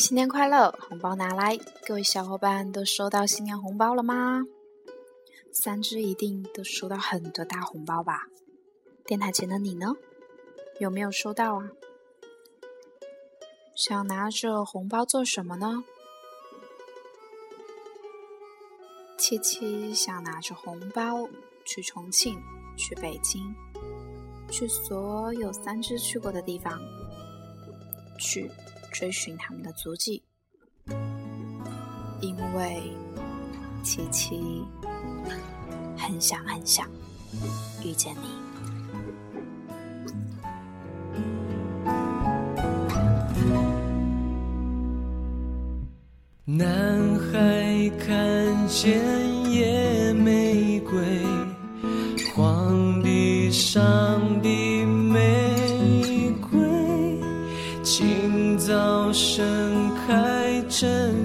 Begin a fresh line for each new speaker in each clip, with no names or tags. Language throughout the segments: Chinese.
新年快乐，红包拿来！各位小伙伴都收到新年红包了吗？三只一定都收到很多大红包吧？电台前的你呢？有没有收到啊？想拿着红包做什么呢？七七想拿着红包去重庆，去北京，去所有三只去过的地方，去追寻他们的足迹，因为琪琪很想很想遇见你。
男孩看见野玫瑰，荒地上盛开真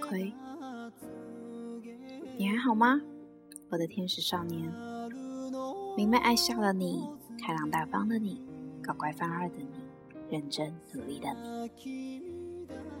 亏，你
还好吗？我的天使少年，明媚爱笑的你，开朗大方的你，搞怪犯二的你，认真努力的你。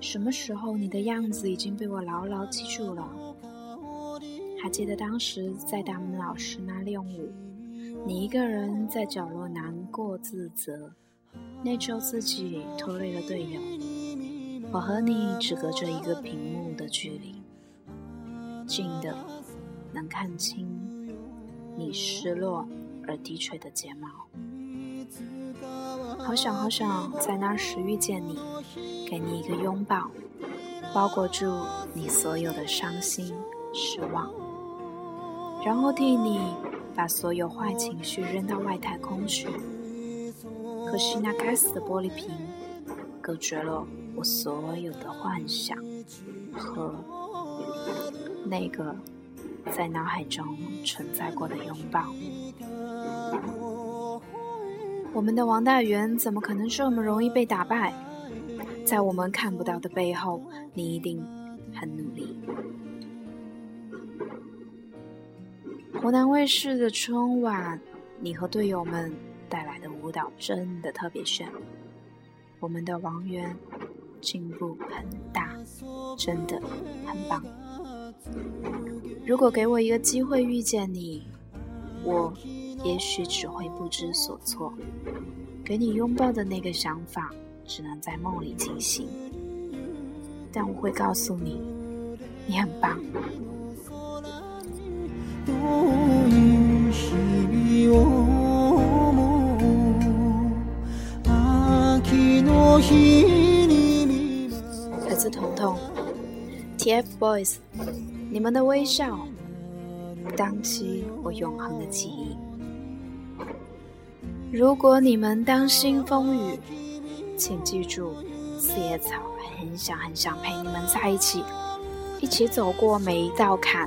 什么时候你的样子已经被我牢牢记住了？还记得当时在大门老师那练舞，你一个人在角落难过自责，内疚自己拖累了队友。我和你只隔着一个屏幕的距离，近的能看清你失落而低垂的睫毛。好想好想在那时遇见你，给你一个拥抱，包裹住你所有的伤心失望，然后替你把所有坏情绪扔到外太空去。可惜那该死的玻璃瓶隔绝了我所有的幻想和那个在脑海中存在过的拥抱。我们的王大元怎么可能这么容易被打败？在我们看不到的背后，你一定很努力。湖南卫视的春晚，你和队友们带来的舞蹈真的特别炫。我们的王源进步很大，真的很棒。如果给我一个机会遇见你，我也许只会不知所措。给你拥抱的那个想法，只能在梦里进行。但我会告诉你，你很棒。，TFBOYS，你们的微笑，当起我永恒的记忆。如果你们担心风雨，请记住，四叶草很想很想陪你们在一起，一起走过每一道坎。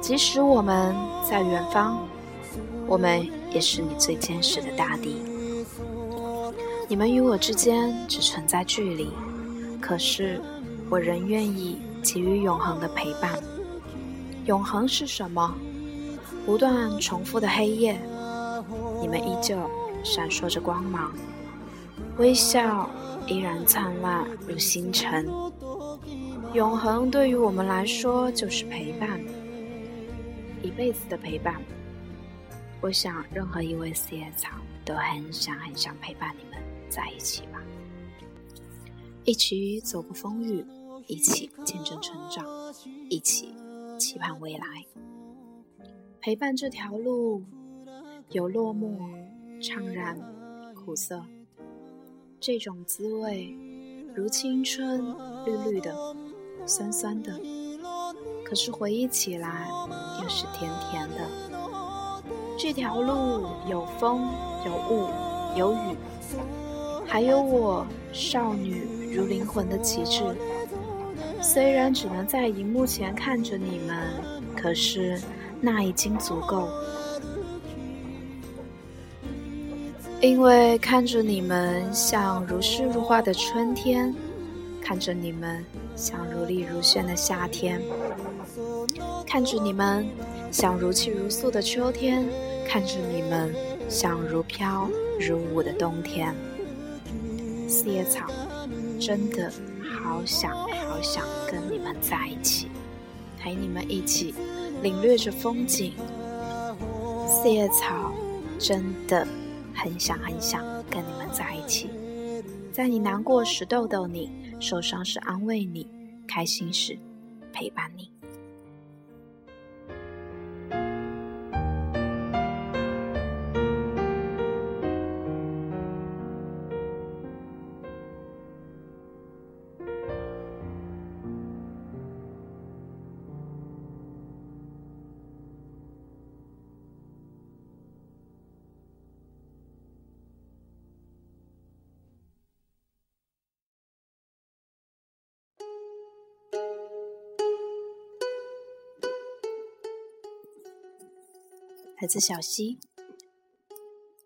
即使我们在远方，我们也是你最坚实的大地。你们与我之间只存在距离，可是我仍愿意给予永恒的陪伴。永恒是什么？不断重复的黑夜，你们依旧闪烁着光芒，微笑依然灿烂如星辰。永恒对于我们来说就是陪伴，一辈子的陪伴。我想，任何一位四叶草都很想很想陪伴你们在一起吧，一起走过风雨，一起见证成长，一起期盼未来。陪伴这条路有落寞、怅然、苦涩，这种滋味如青春，绿绿的，酸酸的。可是回忆起来，又是甜甜的。这条路有风，有雾，有雨，还有我少女如灵魂的旗帜。虽然只能在荧幕前看着你们，可是那已经足够。因为看着你们像如诗如画的春天，看着你们像如丽如炫的夏天，看着你们像如泣如诉的秋天，看着你们像如飘如舞的冬天。四叶草，真的好想好想跟你们在一起，陪你们一起领略着风景。四叶草，真的。很想很想跟你们在一起，在你难过时逗逗你，受伤时安慰你，开心时陪伴你。来自小溪。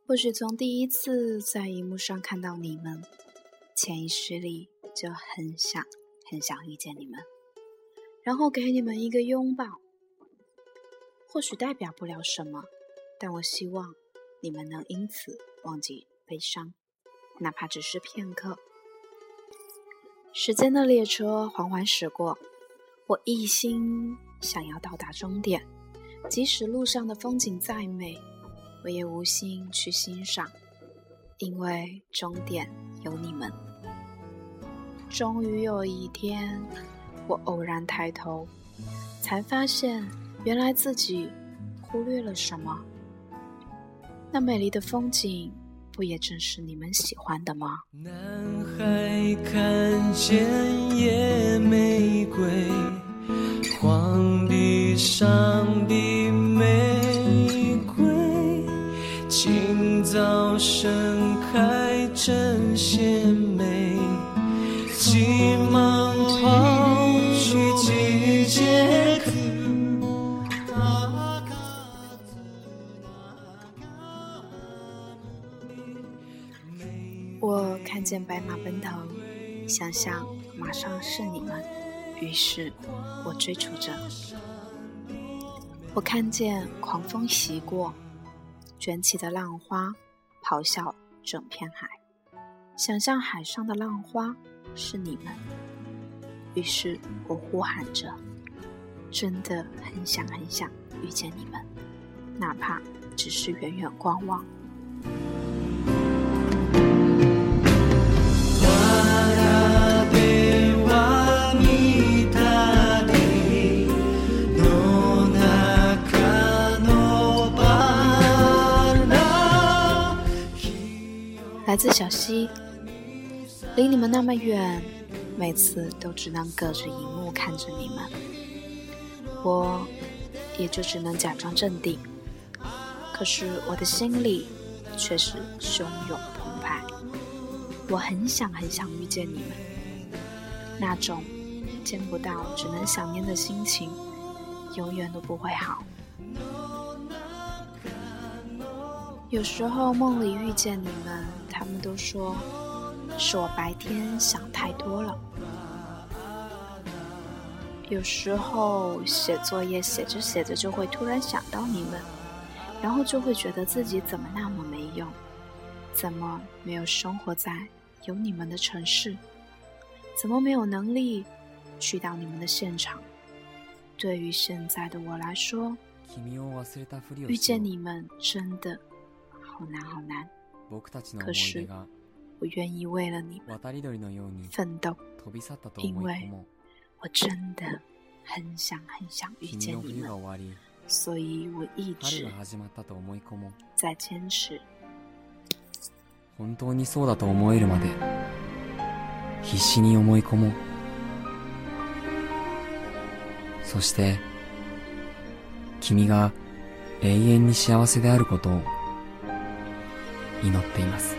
或许从第一次在荧幕上看到你们，潜意识里就很想很想遇见你们，然后给你们一个拥抱。或许代表不了什么，但我希望你们能因此忘记悲伤，哪怕只是片刻。时间的列车缓缓驶过，我一心想要到达终点。即使路上的风景再美，我也无心去欣赏，因为终点有你们。终于有一天，我偶然抬头，才发现原来自己忽略了什么。那美丽的风景，不也正是你们喜欢的吗？
男孩看见野玫瑰，黄荒地上的。早盛开真鲜美，急忙跑去季节
我看见白马奔腾，想象马上是你们，于是我追逐着。我看见狂风袭过。卷起的浪花，咆哮整片海。想象海上的浪花是你们，于是我呼喊着，真的很想很想遇见你们，哪怕只是远远观望。自小溪，离你们那么远，每次都只能隔着荧幕看着你们，我也就只能假装镇定，可是我的心里却是汹涌澎湃。我很想很想遇见你们，那种见不到只能想念的心情，永远都不会好。有时候梦里遇见你们，们都说是我白天想太多了。有时候写作业写着写着就会突然想到你们，然后就会觉得自己怎么那么没用，怎么没有生活在有你们的城市，怎么没有能力去到你们的现场。对于现在的我来说，遇见你们真的。好难，好难。可是，我愿意为了你们奋斗，因为我真的很想很想遇见你们，所以我一直在坚持。
本当にそうだと思えるまで
必死に思い込もう。そして君が永遠に幸せであることを祈っています。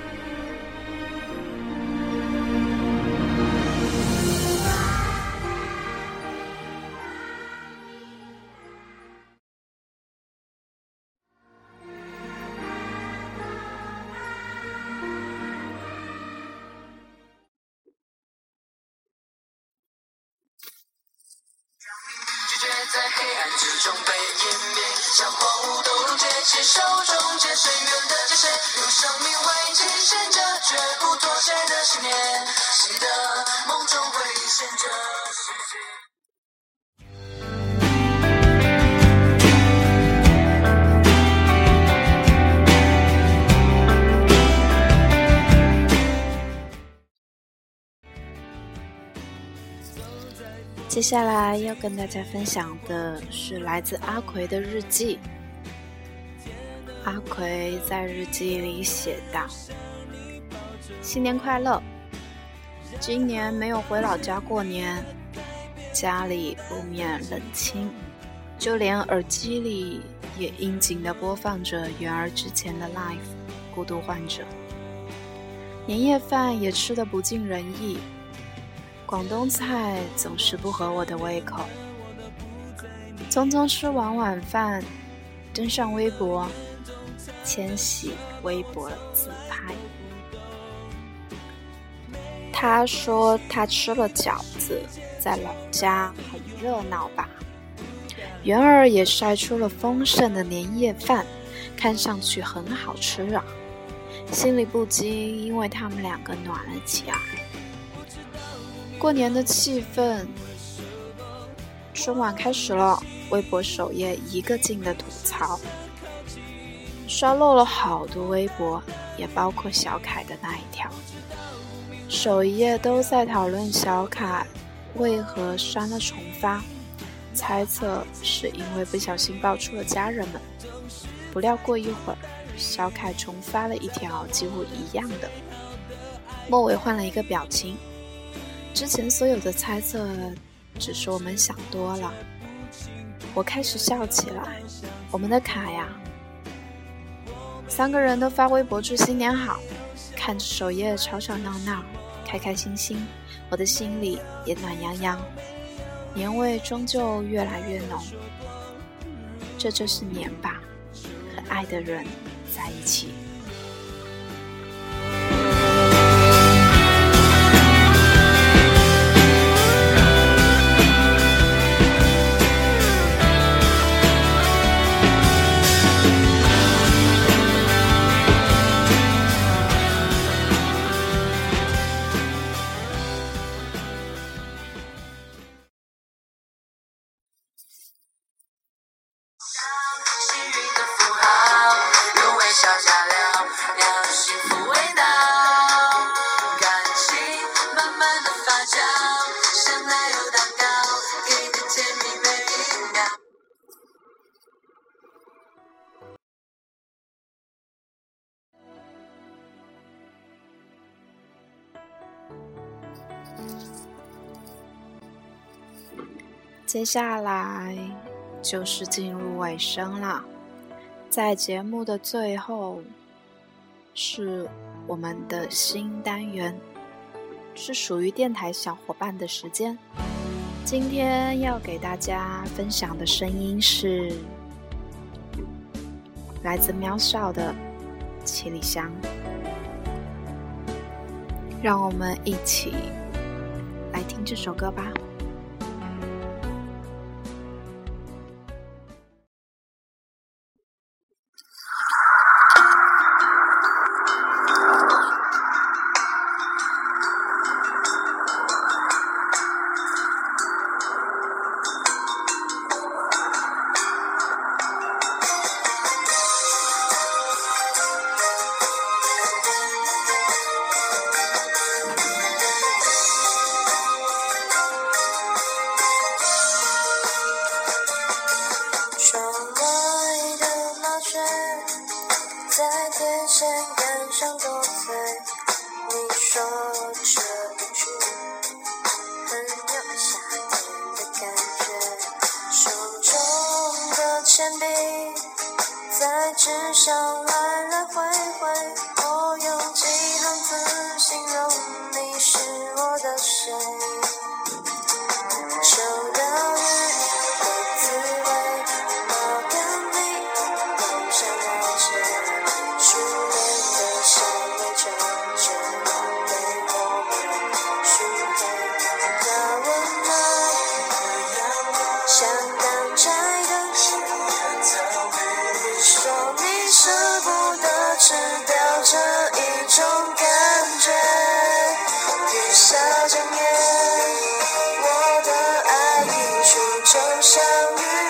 在黑暗之中被，像荒芜都溶解，用生命为极限着，绝不妥协的信念，记得梦中会现这世界。
接下来要跟大家分享的是来自阿奎的日记。阿奎在日记里写道：“新年快乐！今年没有回老家过年，家里不免冷清，就连耳机里也应景的播放着元儿之前的 Life《孤独患者》。年夜饭也吃得不尽人意。”广东菜总是不合我的胃口。匆匆吃完晚饭，登上微博，千玺微博自拍。他说他吃了饺子，在老家很热闹吧。元儿也晒出了丰盛的年夜饭，看上去很好吃啊，心里不禁因为他们两个暖了起来。过年的气氛，春晚开始了。微博首页一个劲的吐槽，刷漏了好多微博，也包括小凯的那一条。首页都在讨论小凯为何删了重发，猜测是因为不小心爆出了家人们。不料过一会儿，小凯重发了一条几乎一样的，末尾换了一个表情。之前所有的猜测，只是我们想多了。我开始笑起来。我们的卡呀，三个人都发微博祝新年好，看着首页吵吵闹闹，开开心心，我的心里也暖洋洋，年味终究越来越浓。这就是年吧，和爱的人在一起。接下来就是进入尾声了，在节目的最后，是我们的新单元，是属于电台小伙伴的时间。今天要给大家分享的声音是来自喵少的《七里香》，让我们一起来听这首歌吧。
就像